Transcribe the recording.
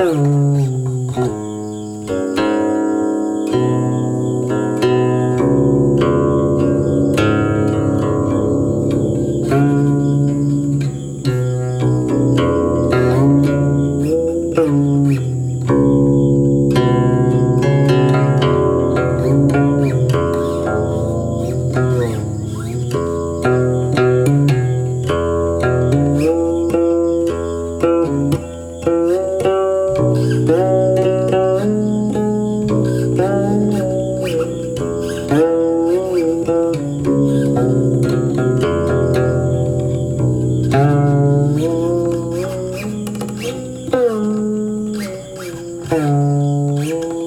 있다고 Música